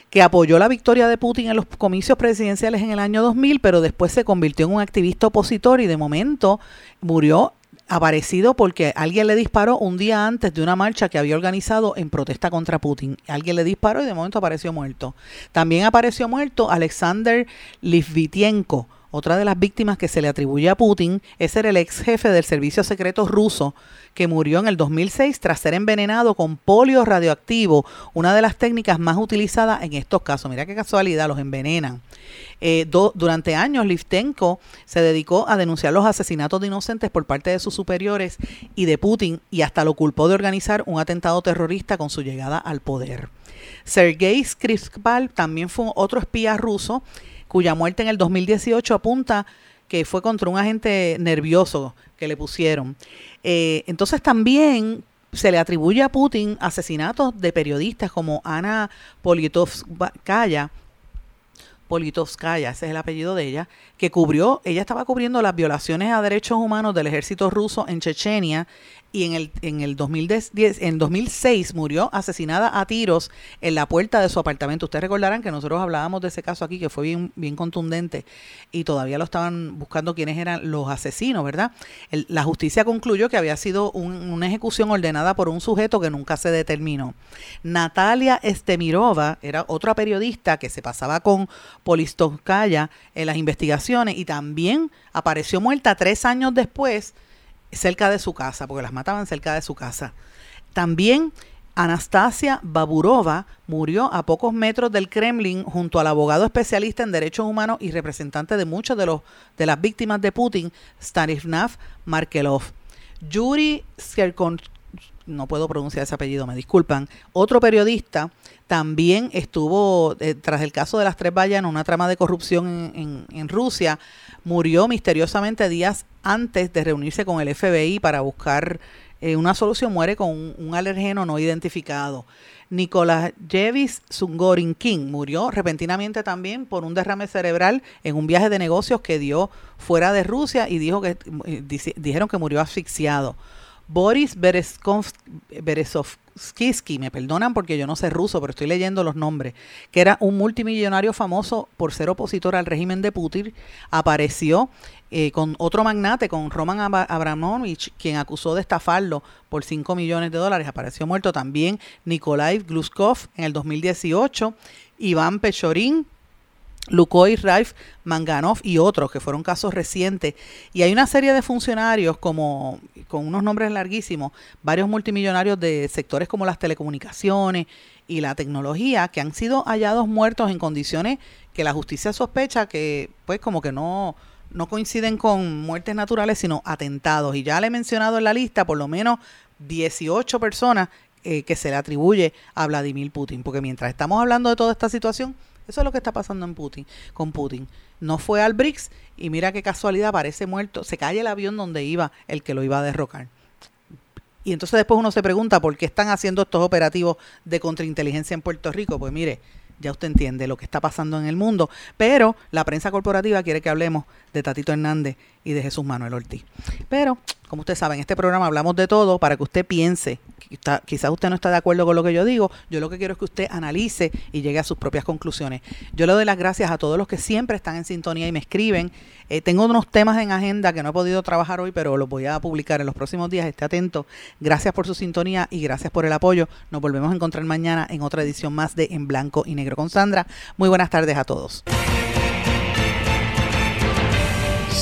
que apoyó la victoria de Putin en los comicios presidenciales en el año 2000, pero después se convirtió en un activista opositor y de momento murió aparecido porque alguien le disparó un día antes de una marcha que había organizado en protesta contra Putin. Alguien le disparó y de momento apareció muerto. También apareció muerto Alexander Livvitienko, otra de las víctimas que se le atribuye a Putin es el ex jefe del servicio secreto ruso que murió en el 2006 tras ser envenenado con polio radioactivo, una de las técnicas más utilizadas en estos casos. Mira qué casualidad, los envenenan. Eh, durante años, Liftenko se dedicó a denunciar los asesinatos de inocentes por parte de sus superiores y de Putin y hasta lo culpó de organizar un atentado terrorista con su llegada al poder. Sergei Skripal también fue otro espía ruso cuya muerte en el 2018 apunta que fue contra un agente nervioso que le pusieron. Eh, entonces también se le atribuye a Putin asesinatos de periodistas como Ana Politovskaya, Politovskaya, ese es el apellido de ella, que cubrió, ella estaba cubriendo las violaciones a derechos humanos del ejército ruso en Chechenia y en el, en el 2010, en 2006 murió asesinada a tiros en la puerta de su apartamento. Ustedes recordarán que nosotros hablábamos de ese caso aquí que fue bien, bien contundente y todavía lo estaban buscando quiénes eran los asesinos, ¿verdad? La justicia concluyó que había sido un, una ejecución ordenada por un sujeto que nunca se determinó. Natalia Estemirova era otra periodista que se pasaba con Polistovskaya en las investigaciones y también apareció muerta tres años después cerca de su casa, porque las mataban cerca de su casa. También Anastasia Baburova murió a pocos metros del Kremlin junto al abogado especialista en derechos humanos y representante de muchos de los de las víctimas de Putin, Stanislav Markelov. Yuri Skerkon, no puedo pronunciar ese apellido, me disculpan, otro periodista también estuvo eh, tras el caso de las tres vallas en una trama de corrupción en, en- Rusia, murió misteriosamente días antes de reunirse con el FBI para buscar eh, una solución, muere con un, alergeno no identificado. Nicolás Jevis Sungorin King murió repentinamente también por un derrame cerebral en un viaje de negocios que dio fuera de Rusia y dijo que eh, dijeron que murió asfixiado. Boris Berezovsky, me perdonan porque yo no sé ruso, pero estoy leyendo los nombres, que era un multimillonario famoso por ser opositor al régimen de Putin, apareció eh, con otro magnate, con Roman Abra- Abramovich, quien acusó de estafarlo por 5 millones de dólares, apareció muerto también Nikolai Gluskov en el 2018, Iván Pechorin, Lukoy, Raif, Manganov y otros, que fueron casos recientes. Y hay una serie de funcionarios como con unos nombres larguísimos, varios multimillonarios de sectores como las telecomunicaciones y la tecnología, que han sido hallados muertos en condiciones que la justicia sospecha que, pues, como que no, no coinciden con muertes naturales, sino atentados. Y ya le he mencionado en la lista por lo menos 18 personas eh, que se le atribuye a Vladimir Putin. Porque mientras estamos hablando de toda esta situación, eso es lo que está pasando en Putin, con Putin. No fue al BRICS y mira qué casualidad, parece muerto. Se cae el avión donde iba el que lo iba a derrocar. Y entonces después uno se pregunta por qué están haciendo estos operativos de contrainteligencia en Puerto Rico. Pues mire, ya usted entiende lo que está pasando en el mundo. Pero la prensa corporativa quiere que hablemos de Tatito Hernández y de Jesús Manuel Ortiz. Pero, como usted sabe, en este programa hablamos de todo para que usted piense. Quizá- Quizás usted no está de acuerdo con lo que yo digo. Yo lo que quiero es que usted analice y llegue a sus propias conclusiones. Yo le doy las gracias a todos los que siempre están en sintonía y me escriben. Eh, tengo unos temas en agenda que no he podido trabajar hoy, pero los voy a publicar en los próximos días. Esté atento. Gracias por su sintonía y gracias por el apoyo. Nos volvemos a encontrar mañana en otra edición más de En Blanco y Negro con Sandra. Muy buenas tardes a todos.